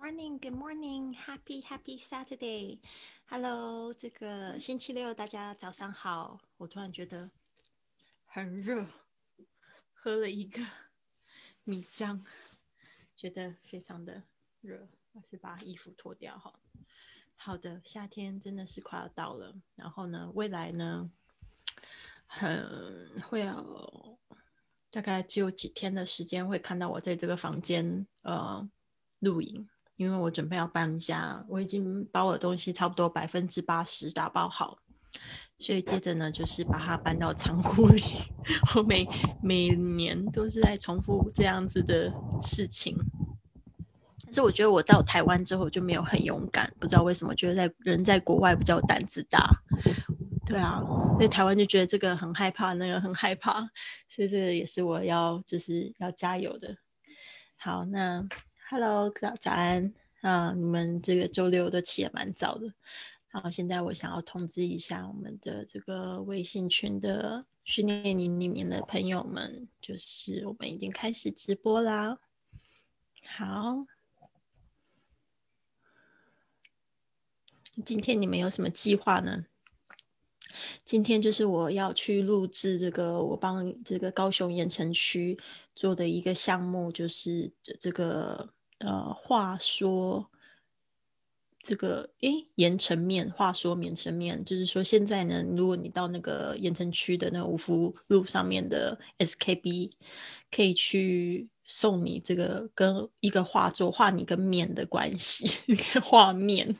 morning, good morning, happy happy Saturday. Hello，这个星期六大家早上好。我突然觉得很热，喝了一个米浆，觉得非常的热，还是把衣服脱掉哈。好的，夏天真的是快要到了。然后呢，未来呢，很会有大概只有几天的时间会看到我在这个房间呃录影。因为我准备要搬家，我已经把我的东西差不多百分之八十打包好，所以接着呢，就是把它搬到仓库里。我每每年都是在重复这样子的事情。但是我觉得我到台湾之后就没有很勇敢，不知道为什么，觉得在人在国外比较胆子大。对啊，在台湾就觉得这个很害怕，那个很害怕，所以这个也是我要就是要加油的。好，那。Hello，早早安啊！你们这个周六都起也蛮早的。然后现在我想要通知一下我们的这个微信群的训练营里面的朋友们，就是我们已经开始直播啦。好，今天你们有什么计划呢？今天就是我要去录制这个，我帮这个高雄盐城区做的一个项目，就是这这个。呃，话说这个诶，盐城面，话说盐城面，就是说现在呢，如果你到那个盐城区的那五福路上面的 SKB，可以去送你这个跟一个画作画你跟面的关系，你可以画面，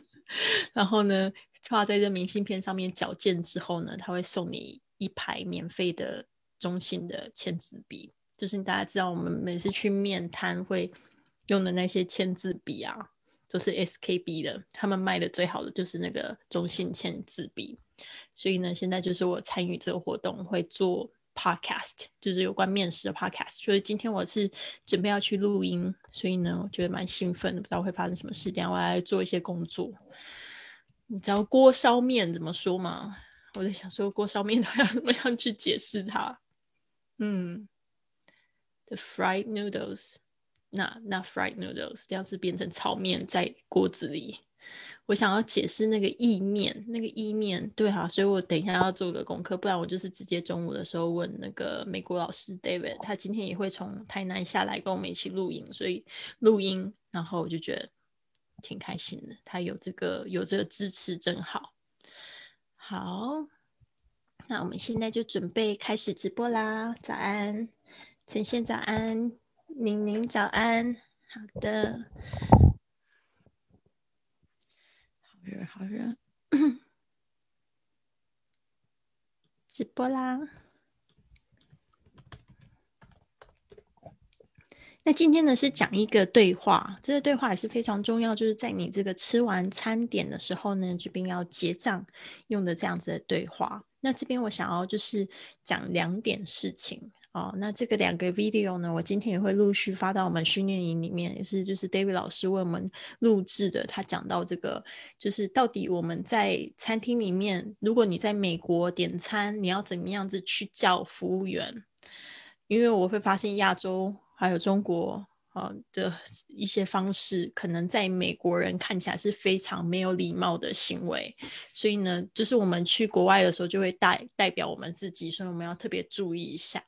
然后呢，画在这明信片上面矫健之后呢，他会送你一排免费的中性的签字笔，就是大家知道我们每次去面摊会。用的那些签字笔啊，都是 SKB 的，他们卖的最好的就是那个中性签字笔。所以呢，现在就是我参与这个活动，会做 Podcast，就是有关面试的 Podcast。所以今天我是准备要去录音，所以呢，我觉得蛮兴奋的，不知道会发生什么事。等下我来做一些工作。你知道锅烧面怎么说吗？我在想说锅烧面要 怎么样去解释它。嗯，The fried noodles。那那 fried noodles 这样子变成炒面在锅子里，我想要解释那个意面，那个意面对哈，所以我等一下要做个功课，不然我就是直接中午的时候问那个美国老师 David，他今天也会从台南下来跟我们一起录音，所以录音，然后我就觉得挺开心的，他有这个有这个支持真好。好，那我们现在就准备开始直播啦，早安，晨曦早安。宁宁早安，好的，好热好热，直播啦。那今天呢是讲一个对话，这个对话也是非常重要，就是在你这个吃完餐点的时候呢，这边要结账用的这样子的对话。那这边我想要就是讲两点事情。哦，那这个两个 video 呢，我今天也会陆续发到我们训练营里面，也是就是 David 老师为我们录制的。他讲到这个，就是到底我们在餐厅里面，如果你在美国点餐，你要怎么样子去叫服务员？因为我会发现亚洲还有中国啊的一些方式，可能在美国人看起来是非常没有礼貌的行为。所以呢，就是我们去国外的时候，就会代代表我们自己，所以我们要特别注意一下。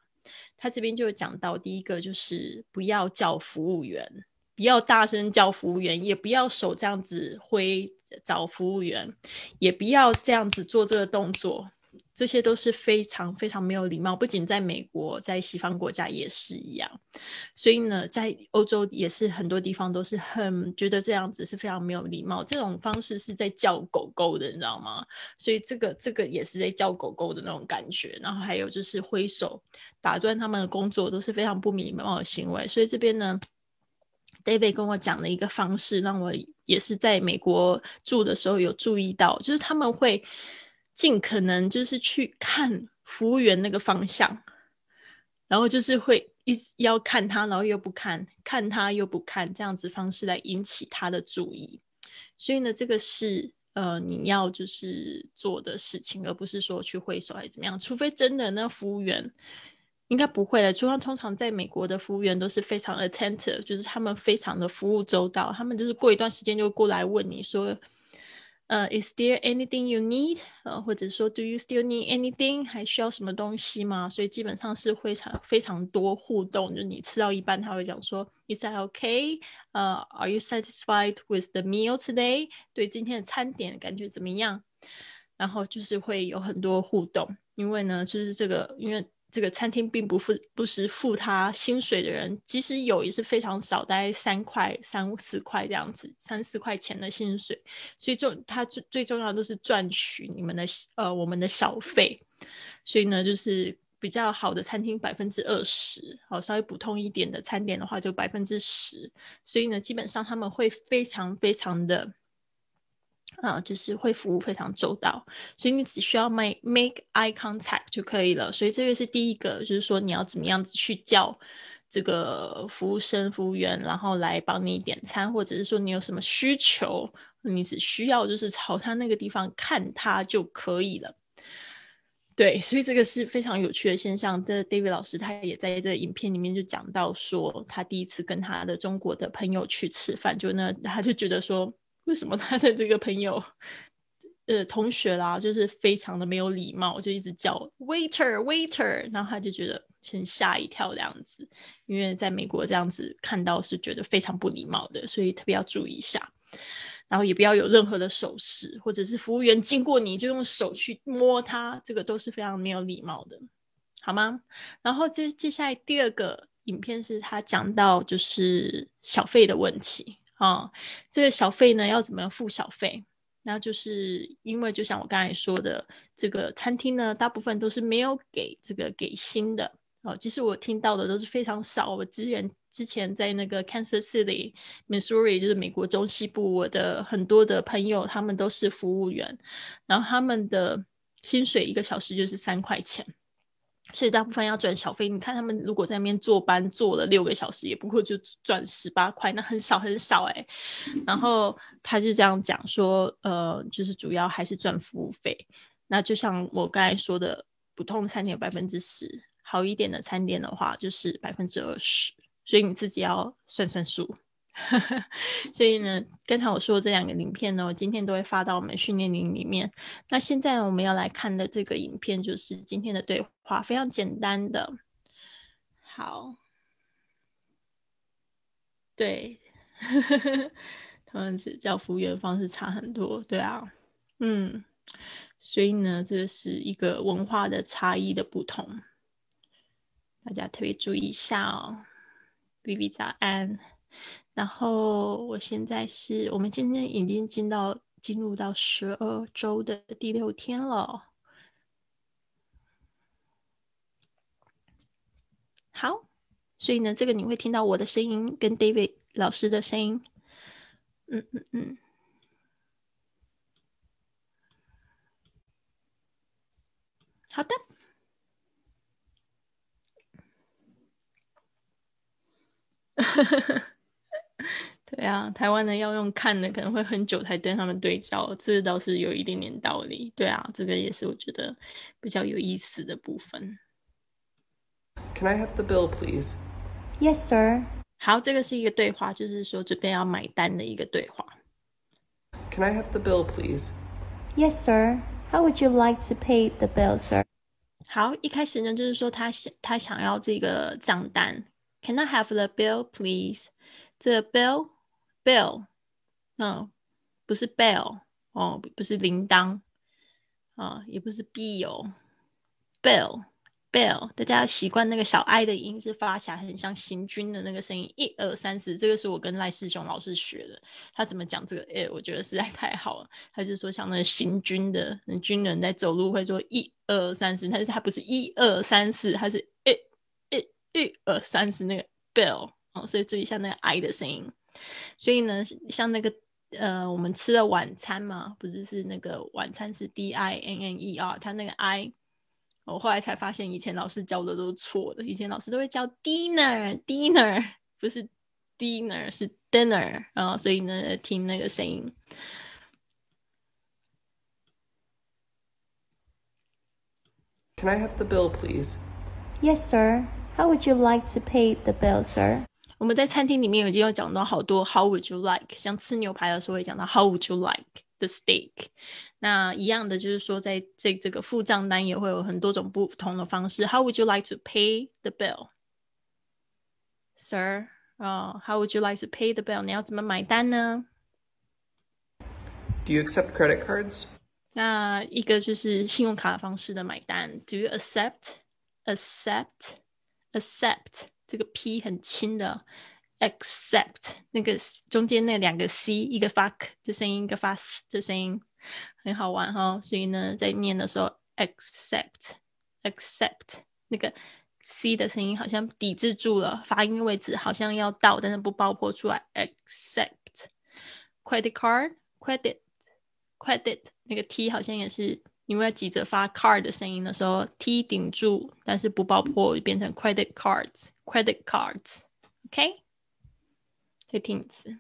他这边就讲到，第一个就是不要叫服务员，不要大声叫服务员，也不要手这样子挥找服务员，也不要这样子做这个动作。这些都是非常非常没有礼貌，不仅在美国，在西方国家也是一样。所以呢，在欧洲也是很多地方都是很觉得这样子是非常没有礼貌。这种方式是在叫狗狗的，你知道吗？所以这个这个也是在叫狗狗的那种感觉。然后还有就是挥手打断他们的工作，都是非常不礼貌的行为。所以这边呢，David 跟我讲的一个方式，让我也是在美国住的时候有注意到，就是他们会。尽可能就是去看服务员那个方向，然后就是会一要看他，然后又不看，看他又不看，这样子方式来引起他的注意。所以呢，这个是呃你要就是做的事情，而不是说去挥手还是怎么样。除非真的那服务员应该不会的。就像通常在美国的服务员都是非常 attentive，就是他们非常的服务周到，他们就是过一段时间就过来问你说。呃，Is there anything you need？呃，或者说，Do you still need anything？还需要什么东西吗？所以基本上是非常非常多互动。就你吃到一半，他会讲说，Is that okay？呃，Are you satisfied with the meal today？对今天的餐点感觉怎么样？然后就是会有很多互动，因为呢，就是这个，因为。这个餐厅并不付不是付他薪水的人，即使有也是非常少，大概三块、三四块这样子，三四块钱的薪水。所以就他最最重要的都是赚取你们的呃我们的小费。所以呢，就是比较好的餐厅百分之二十，好稍微普通一点的餐点的话就百分之十。所以呢，基本上他们会非常非常的。啊，就是会服务非常周到，所以你只需要 make make eye contact 就可以了。所以这个是第一个，就是说你要怎么样子去叫这个服务生、服务员，然后来帮你点餐，或者是说你有什么需求，你只需要就是朝他那个地方看他就可以了。对，所以这个是非常有趣的现象。这 David 老师他也在这影片里面就讲到说，他第一次跟他的中国的朋友去吃饭，就那他就觉得说。为什么他的这个朋友，呃，同学啦，就是非常的没有礼貌，就一直叫 waiter waiter，然后他就觉得先吓一跳这样子，因为在美国这样子看到是觉得非常不礼貌的，所以特别要注意一下，然后也不要有任何的手势，或者是服务员经过你就用手去摸他，这个都是非常没有礼貌的，好吗？然后接接下来第二个影片是他讲到就是小费的问题。啊，这个小费呢要怎么付小费？那就是因为就像我刚才说的，这个餐厅呢大部分都是没有给这个给薪的哦。其实我听到的都是非常少。我之前之前在那个 Kansas City, Missouri，就是美国中西部，我的很多的朋友他们都是服务员，然后他们的薪水一个小时就是三块钱。所以大部分要赚小费，你看他们如果在那边坐班坐了六个小时，也不过就赚十八块，那很少很少哎。然后他就这样讲说，呃，就是主要还是赚服务费。那就像我刚才说的，普通餐点百分之十，好一点的餐点的话就是百分之二十，所以你自己要算算数。所以呢，刚才我说的这两个影片呢，我今天都会发到我们训练营里面。那现在我们要来看的这个影片，就是今天的对话，非常简单的。好，对，他们只叫服务员方式差很多，对啊，嗯，所以呢，这是一个文化的差异的不同，大家特别注意一下哦。B B 早安。然后我现在是我们今天已经进到进入到十二周的第六天了。好，所以呢，这个你会听到我的声音跟 David 老师的声音。嗯嗯嗯。好的。对啊，台湾的要用看的，可能会很久才跟他们对照，这倒是有一点点道理。对啊，这个也是我觉得比较有意思的部分。Can I have the bill, please? Yes, sir. 好，这个是一个对话，就是说准备要买单的一个对话。Can I have the bill, please? Yes, sir. How would you like to pay the bill, sir? 好，一开始呢，就是说他想他想要这个账单。Can I have the bill, please? 这 bill bill，嗯，不是 bell 哦，不是铃铛啊，也不是 bill bill bill，大家要习惯那个小 i 的音是发起来很像行军的那个声音，一二三四，这个是我跟赖世雄老师学的，他怎么讲这个 a 我觉得实在太好了，他就说像那个行军的军人在走路会说一二三四，但是他不是一二三四，他是一一一二三四那个 bell。哦，所以注意一下那个 i 的声音。所以呢，像那个呃，我们吃的晚餐嘛，不是是那个晚餐是 d i n n e r，它那个 i，我后来才发现以前老师教的都是错的，以前老师都会教 dinner，dinner 不是 dinner 是 dinner，然后所以呢，听那个声音。Can I have the bill, please? Yes, sir. How would you like to pay the bill, sir? 我们在餐厅里面已经有讲到好多 How would you like？像吃牛排的时候会讲到 How would you like the steak？那一样的就是说，在这这个付账单也会有很多种不同的方式。How would you like to pay the bill, sir？哦、h o w would you like to pay the bill？你要怎么买单呢？ Do you accept credit cards? 那一个就是信用卡方式的买单。Do you accept? Accept? Accept? 这个 p 很轻的，accept 那个中间那两个 c，一个发 k 的声音，一个发 s 的声音，很好玩哈、所以呢，在念的时候，accept accept 那个 c 的声音好像抵制住了，发音位置好像要到，但是不爆破出来。accept credit card credit credit 那个 t 好像也是因为急着发 card 的声音的时候，t 顶住，但是不爆破，就变成 credit cards credit cards。OK，再听一次。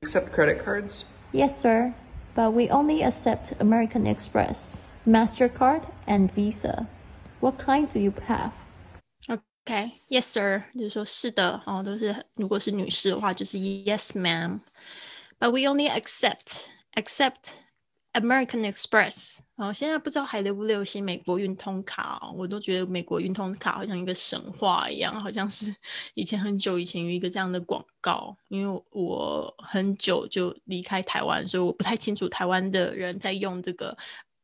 Accept credit cards? Yes, sir. But we only accept American Express, MasterCard, and Visa. What kind do you have? OK, yes sir，就是说是的哦，都是如果是女士的话，就是 yes ma'am。But we only accept accept American Express。然后，现在不知道还流不流行美国运通卡，我都觉得美国运通卡好像一个神话一样，好像是以前很久以前有一个这样的广告。因为我很久就离开台湾，所以我不太清楚台湾的人在用这个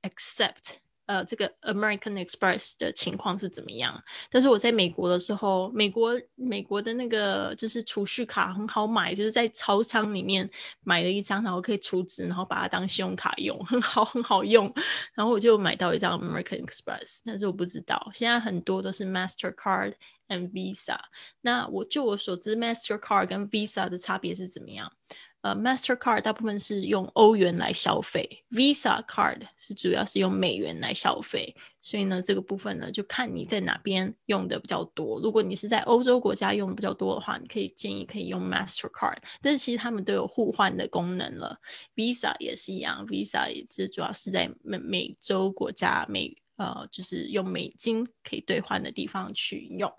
accept。呃，这个 American Express 的情况是怎么样？但是我在美国的时候，美国美国的那个就是储蓄卡很好买，就是在超商里面买了一张，然后可以储值，然后把它当信用卡用，很好很好用。然后我就买到一张 American Express，但是我不知道现在很多都是 Mastercard 和 Visa。那我就我所知，Mastercard 跟 Visa 的差别是怎么样？呃，Mastercard 大部分是用欧元来消费，Visa Card 是主要是用美元来消费，所以呢，这个部分呢就看你在哪边用的比较多。如果你是在欧洲国家用的比较多的话，你可以建议可以用 Mastercard，但是其实他们都有互换的功能了。Visa 也是一样，Visa 也是主要是在美美洲国家美呃就是用美金可以兑换的地方去用。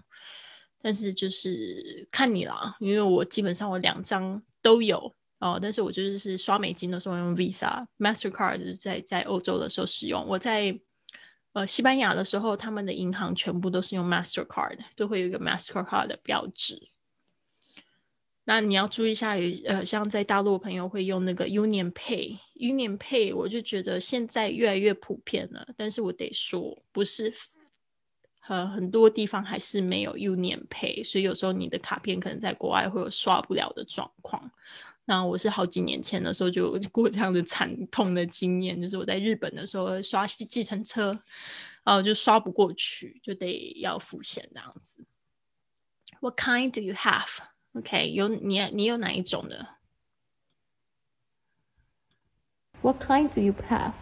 但是就是看你了，因为我基本上我两张都有。哦，但是我就是是刷美金的时候用 Visa，Mastercard 就是在在欧洲的时候使用。我在呃西班牙的时候，他们的银行全部都是用 Mastercard，都会有一个 Mastercard 的标志。那你要注意一下，有呃，像在大陆朋友会用那个 Union Pay，Union Pay 我就觉得现在越来越普遍了，但是我得说，不是。呃，很多地方还是没有 Union Pay，所以有时候你的卡片可能在国外会有刷不了的状况。那我是好几年前的时候就过这样的惨痛的经验，就是我在日本的时候刷计程车，然后就刷不过去，就得要付现这样子。What kind do you have? OK，有你你有哪一种的？What kind do you have?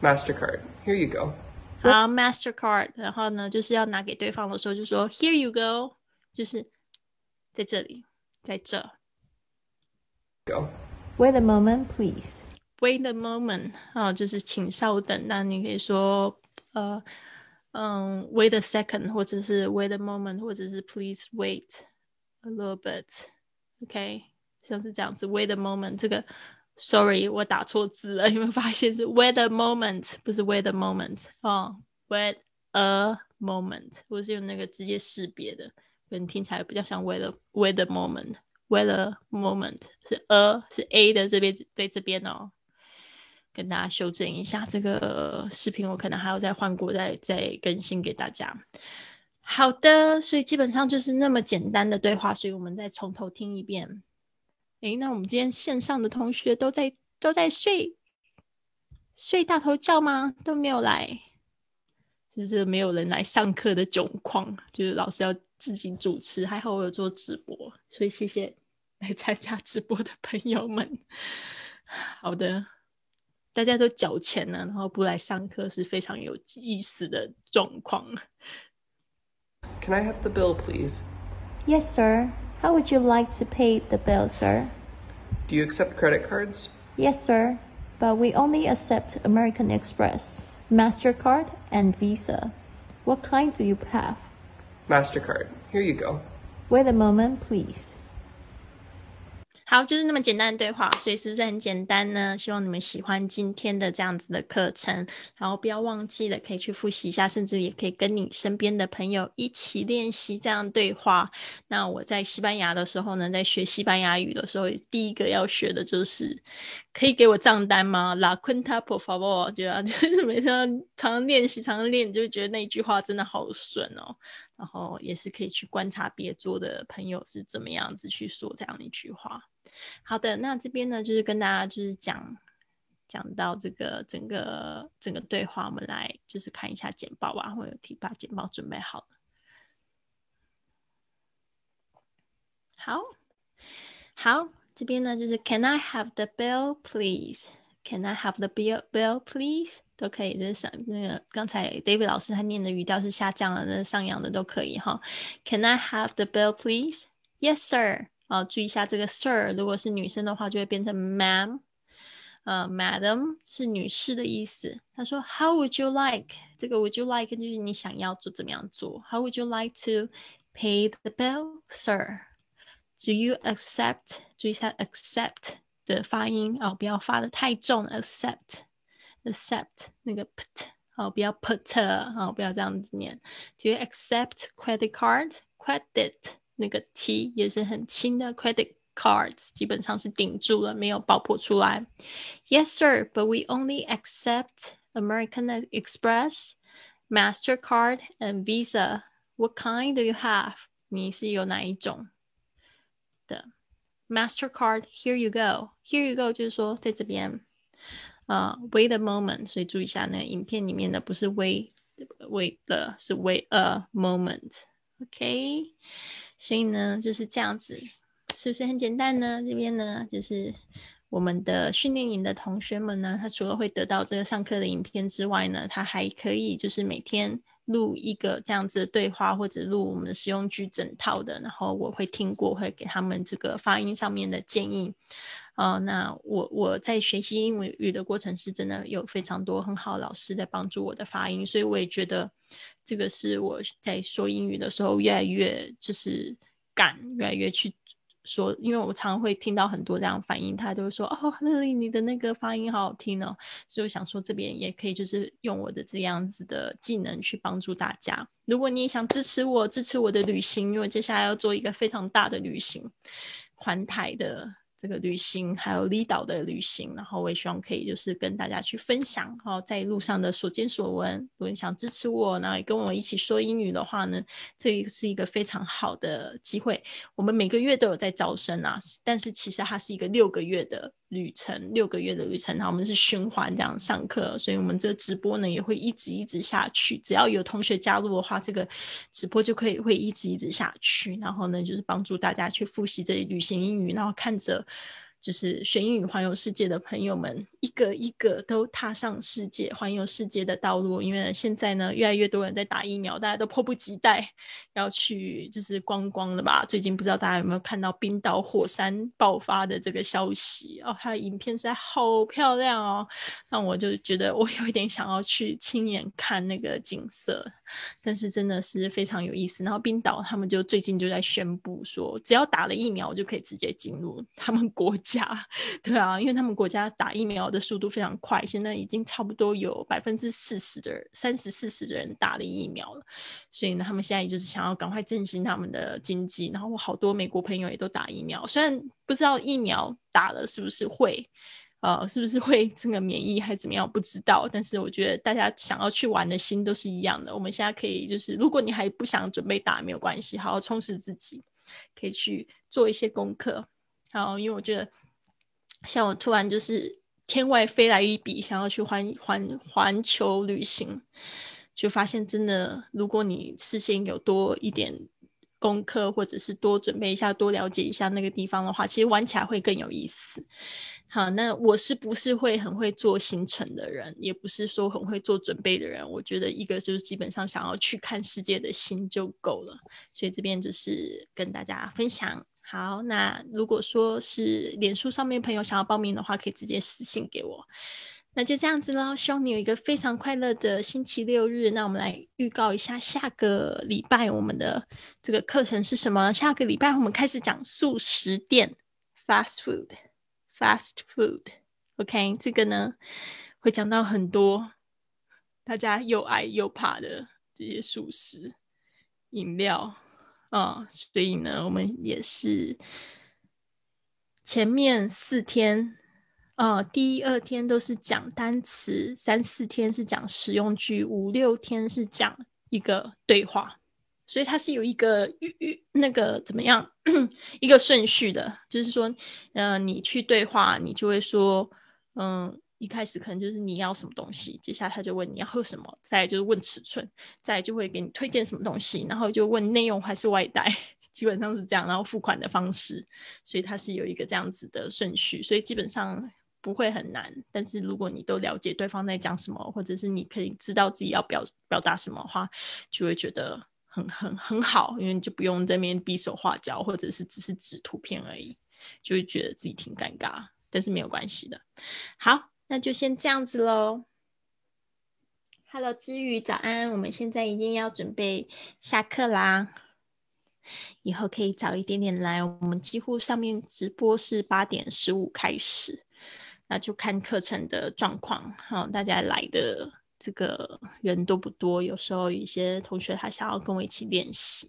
MasterCard. Here you go. 好，Mastercard，然后呢，就是要拿给对方的时候就说 Here you go，就是在这里，在这。Go. Wait a moment, please. Wait a moment，啊，就是请稍等。那你可以说，呃，嗯，Wait a second，或者是 Wait a moment，或者是 Please wait a little bit，OK，、像是这样子。Wait a moment，这个，Sorry，我打错字了，有没有发现是 Wait a moment，不是 Wait a moment 哦，Wait a moment，我是用那个直接识别的，可能听起来比较像 Wait a Wait a moment。 Weather moment 是 a 是 a 的这边在这边哦，跟大家修正一下，这个视频我可能还要再换过，再再更新给大家。好的，所以基本上就是那么简单的对话，所以我们再从头听一遍。诶，那我们今天线上的同学都在都在睡睡大头觉吗？都没有来，就是没有人来上课的窘况，就是老师要自己主持。还好我有做直播，所以谢谢来参加直播的朋友们。好的，大家都缴钱了，然后不来上课是非常有意思的状况。 Can I have the bill, please? Yes, sir. How would you like to pay the bill, sir? Do you accept credit cards? Yes, sir. But we only accept American Express, MasterCard, and Visa. What kind do you have? MasterCard. Here you go. Wait a moment, please. 好，就是那么简单的对话，所以是不是很简单呢？希望你们喜欢今天的这样子的课程，然后不要忘记了，可以去复习一下，甚至也可以跟你身边的朋友一起练习这样对话。那我在西班牙的时候呢，在学西班牙语的时候，第一个要学的就是可以给我账单吗？La cuenta por favor，觉得 就是每天常常练习，常常练，就会觉得那一句话真的好顺哦。然后也是可以去观察别桌的朋友是怎么样子去说这样的一句话。好的，那这边呢，就是跟大家就是讲讲到这个整个整个对话，我们来就是看一下简报吧，我有提把简报准备好了。好，好，这边呢就是 Can I have the bill, please? Can I have the bill, bill, please? 都可以，这是上那个刚才 David 老师他念的语调是下降了，那上扬的都可以哈。Can I have the bill, please? Yes, sir. 啊，注意一下这个 sir，如果是女生的话，就会变成 ma'am，呃，madam 是女士的意思。他说，How would you like？这个 would you like 就是你想要做怎么样做？How would you like to pay the bill, sir? Do you accept？注意一下 accept 的发音哦，不要发的太重，accept，accept 那个 put 哦，不要 put 哦，不要这样子念。Do you accept credit card? Credit 那个 T 也是很轻的，credit cards 基本上是顶住了，没有爆破出来。Yes, sir, but we only accept American Express, Mastercard, and Visa. What kind do you have? 你是有哪一种 的？Mastercard, here you go. Here you go 就是说在这边，呃、，Wait a moment，所以注意一下那影片里面的不是 wait wait 的，是 wait a moment。OK。所以呢，就是这样子，是不是很简单呢？这边呢，就是我们的训练营的同学们呢，他除了会得到这个上课的影片之外呢，他还可以就是每天录一个这样子的对话，或者录我们的实用句整套的，然后我会听过，会给他们这个发音上面的建议。啊，那我我在学习英语的过程是真的有非常多很好老师在帮助我的发音，所以我也觉得这个是我在说英语的时候越来越就是敢越来越去说，因为我常常会听到很多这样反应，他都会说哦，丽丽你的那个发音好好听哦，所以我想说这边也可以就是用我的这样子的技能去帮助大家。如果你也想支持我，支持我的旅行，因为接下来要做一个非常大的旅行，环台的。这个旅行还有离岛的旅行，然后我也希望可以就是跟大家去分享，哈，在路上的所见所闻。如果你想支持我，然后跟我一起说英语的话呢，这是一个非常好的机会。我们每个月都有在招生啊，但是其实它是一个六个月的。旅程六个月的旅程，然后我们是循环这样上课，所以我们这个直播呢也会一直一直下去。只要有同学加入的话，这个直播就可以会一直一直下去。然后呢，就是帮助大家去复习这旅行英语，然后看着。就是学英语环游世界的朋友们，一个一个都踏上世界环游世界的道路。因为现在呢，越来越多人在打疫苗，大家都迫不及待要去就是观光了吧？最近不知道大家有没有看到冰岛火山爆发的这个消息哦？它的影片实在好漂亮哦，那我就觉得我有一点想要去亲眼看那个景色，但是真的是非常有意思。然后冰岛他们就最近就在宣布说，只要打了疫苗就可以直接进入他们国家。对啊，因为他们国家打疫苗的速度非常快，现在已经差不多有百分之四十的三十四十的人打了疫苗了，所以呢，他们现在就是想要赶快振兴他们的经济。然后我好多美国朋友也都打疫苗，虽然不知道疫苗打了是不是会，呃，是不是会这个免疫还怎么样，不知道。但是我觉得大家想要去玩的心都是一样的。我们现在可以就是，如果你还不想准备打，没有关系，好好充实自己，可以去做一些功课。好，因为我觉得。像我突然就是天外飞来一笔，想要去环环环球旅行，就发现真的，如果你事先有多一点功课，或者是多准备一下、多了解一下那个地方的话，其实玩起来会更有意思。好，那我是不是会很会做行程的人，也不是说很会做准备的人。我觉得一个就是基本上想要去看世界的心就够了。所以这边就是跟大家分享。好，那如果说是脸书上面朋友想要报名的话，可以直接私信给我。那就这样子喽，希望你有一个非常快乐的星期六日。那我们来预告一下下个礼拜我们的这个课程是什么？下个礼拜我们开始讲素食店 （fast food），fast food。OK，这个呢会讲到很多大家又爱又怕的这些素食饮料啊，所以呢，我们也是前面四天。呃，第二天都是讲单词，三四天是讲实用句，五六天是讲一个对话，所以它是有一个预预那个怎么样 一个顺序的，就是说，呃，你去对话，你就会说，嗯，一开始可能就是你要什么东西，接下来他就问你要喝什么，再就是问尺寸，再就会给你推荐什么东西，然后就问内容还是外带，基本上是这样，然后付款的方式，所以它是有一个这样子的顺序，所以基本上。不会很难，但是如果你都了解对方在讲什么，或者是你可以知道自己要表表达什么话，就会觉得很很很好，因为你就不用在那边比手画脚，或者是只是指图片而已，就会觉得自己挺尴尬，但是没有关系的。好，那就先这样子喽。Hello，知雨，早安！我们现在已经要准备下课啦，以后可以早一点点来。我们几乎上面直播是八点十五开始。那就看课程的状况，好，大家来的这个人多不多？有时候一些同学他想要跟我一起练习。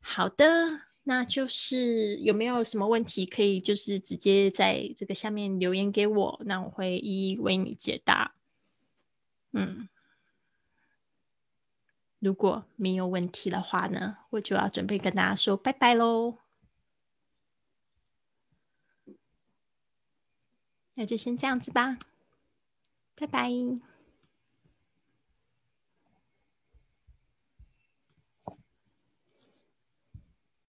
好的，那就是有没有什么问题可以就是直接在这个下面留言给我，那我会一一为你解答。嗯，如果没有问题的话呢，我就要准备跟大家说拜拜喽。那就先这样子吧，拜拜。